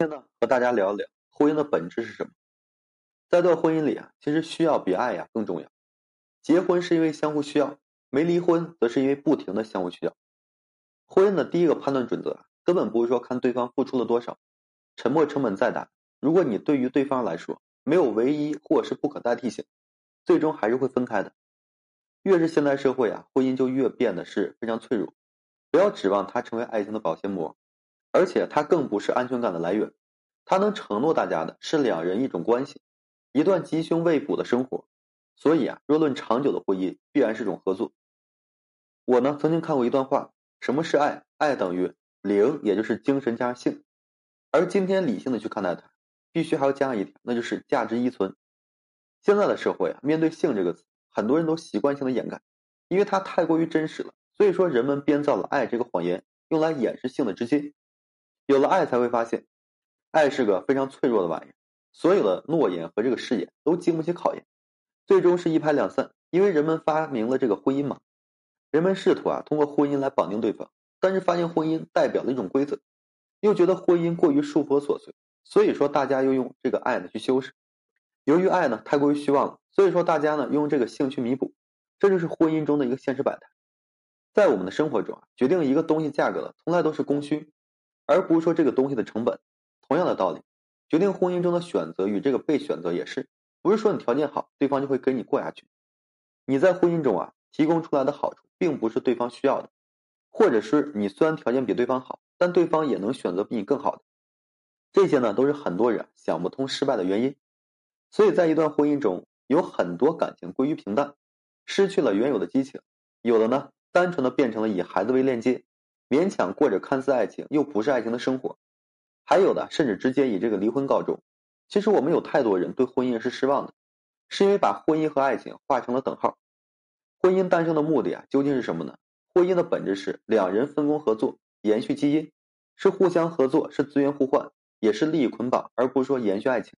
今天呢，和大家聊聊婚姻的本质是什么。在这婚姻里啊，其实需要比爱呀更重要。结婚是因为相互需要，没离婚则是因为不停的相互需要。婚姻的第一个判断准则啊，根本不是说看对方付出了多少，沉默成本再大，如果你对于对方来说没有唯一或是不可代替性，最终还是会分开的。越是现代社会啊，婚姻就越变得是非常脆弱。不要指望它成为爱情的保鲜膜。而且它更不是安全感的来源，它能承诺大家的是两人一种关系，一段吉凶未卜的生活。所以啊，若论长久的婚姻，必然是种合作。我呢曾经看过一段话：什么是爱？爱等于灵，也就是精神加上性。而今天理性的去看待它，必须还要加上一点，那就是价值依存。现在的社会啊，面对性这个词，很多人都习惯性的掩盖，因为它太过于真实了。所以说，人们编造了爱这个谎言，用来掩饰性的直接。有了爱，才会发现，爱是个非常脆弱的玩意儿。所有的诺言和这个誓言都经不起考验，最终是一拍两散。因为人们发明了这个婚姻嘛，人们试图啊通过婚姻来绑定对方，但是发现婚姻代表了一种规则，又觉得婚姻过于束缚和琐碎，所以说大家又用这个爱呢去修饰。由于爱呢太过于虚妄了，所以说大家呢用这个性去弥补，这就是婚姻中的一个现实版态。在我们的生活中啊，决定一个东西价格的从来都是供需。而不是说这个东西的成本，同样的道理，决定婚姻中的选择与这个被选择也是，不是说你条件好，对方就会跟你过下去。你在婚姻中啊，提供出来的好处，并不是对方需要的，或者是你虽然条件比对方好，但对方也能选择比你更好的。这些呢，都是很多人想不通失败的原因。所以在一段婚姻中，有很多感情归于平淡，失去了原有的激情，有的呢，单纯的变成了以孩子为链接。勉强过着看似爱情又不是爱情的生活，还有的甚至直接以这个离婚告终。其实我们有太多人对婚姻是失望的，是因为把婚姻和爱情画成了等号。婚姻诞生的目的啊，究竟是什么呢？婚姻的本质是两人分工合作，延续基因，是互相合作，是资源互换，也是利益捆绑，而不是说延续爱情。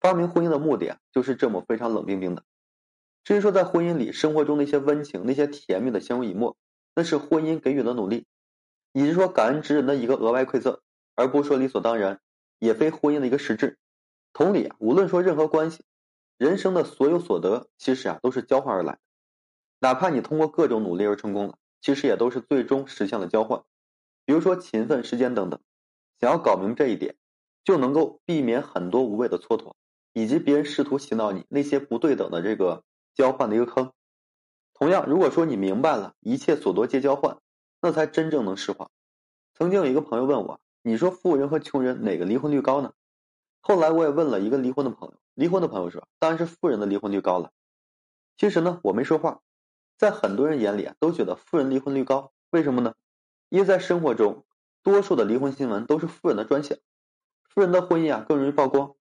发明婚姻的目的啊，就是这么非常冷冰冰的。至于说在婚姻里生活中那些温情、那些甜蜜的相濡以沫。那是婚姻给予的努力，也是说感恩之人的一个额外馈赠，而不是说理所当然，也非婚姻的一个实质。同理啊，无论说任何关系，人生的所有所得，其实啊都是交换而来。哪怕你通过各种努力而成功了，其实也都是最终实现了交换。比如说勤奋、时间等等。想要搞明这一点，就能够避免很多无谓的蹉跎，以及别人试图洗脑你那些不对等的这个交换的一个坑。同样，如果说你明白了一切所得皆交换，那才真正能释怀。曾经有一个朋友问我：“你说富人和穷人哪个离婚率高呢？”后来我也问了一个离婚的朋友，离婚的朋友说：“当然是富人的离婚率高了。”其实呢，我没说话，在很多人眼里啊，都觉得富人离婚率高。为什么呢？因为在生活中，多数的离婚新闻都是富人的专享，富人的婚姻啊更容易曝光。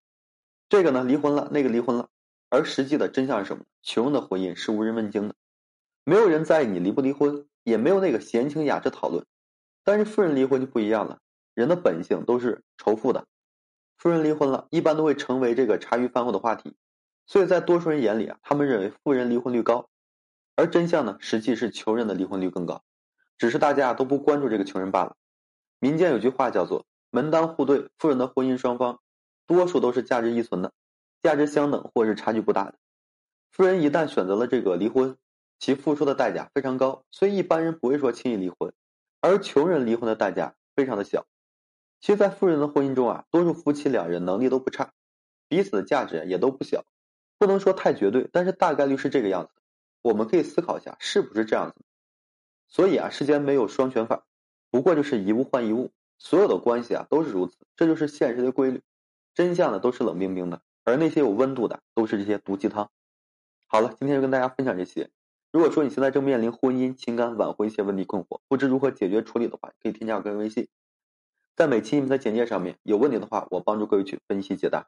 这个呢离婚了，那个离婚了，而实际的真相是什么？穷人的婚姻是无人问津的。没有人在意你离不离婚，也没有那个闲情雅致讨论。但是富人离婚就不一样了，人的本性都是仇富的。富人离婚了，一般都会成为这个茶余饭后的话题。所以在多数人眼里啊，他们认为富人离婚率高，而真相呢，实际是穷人的离婚率更高，只是大家都不关注这个穷人罢了。民间有句话叫做“门当户对”，富人的婚姻双方多数都是价值依存的，价值相等或是差距不大的。富人一旦选择了这个离婚。其付出的代价非常高，所以一般人不会说轻易离婚，而穷人离婚的代价非常的小。其实，在富人的婚姻中啊，多数夫妻两人能力都不差，彼此的价值也都不小，不能说太绝对，但是大概率是这个样子。我们可以思考一下，是不是这样子？所以啊，世间没有双全法，不过就是一物换一物，所有的关系啊都是如此，这就是现实的规律。真相呢都是冷冰冰的，而那些有温度的都是这些毒鸡汤。好了，今天就跟大家分享这些。如果说你现在正面临婚姻、情感挽回一些问题困惑，不知如何解决处理的话，可以添加我个人微信，在每期音频的简介上面，有问题的话，我帮助各位去分析解答。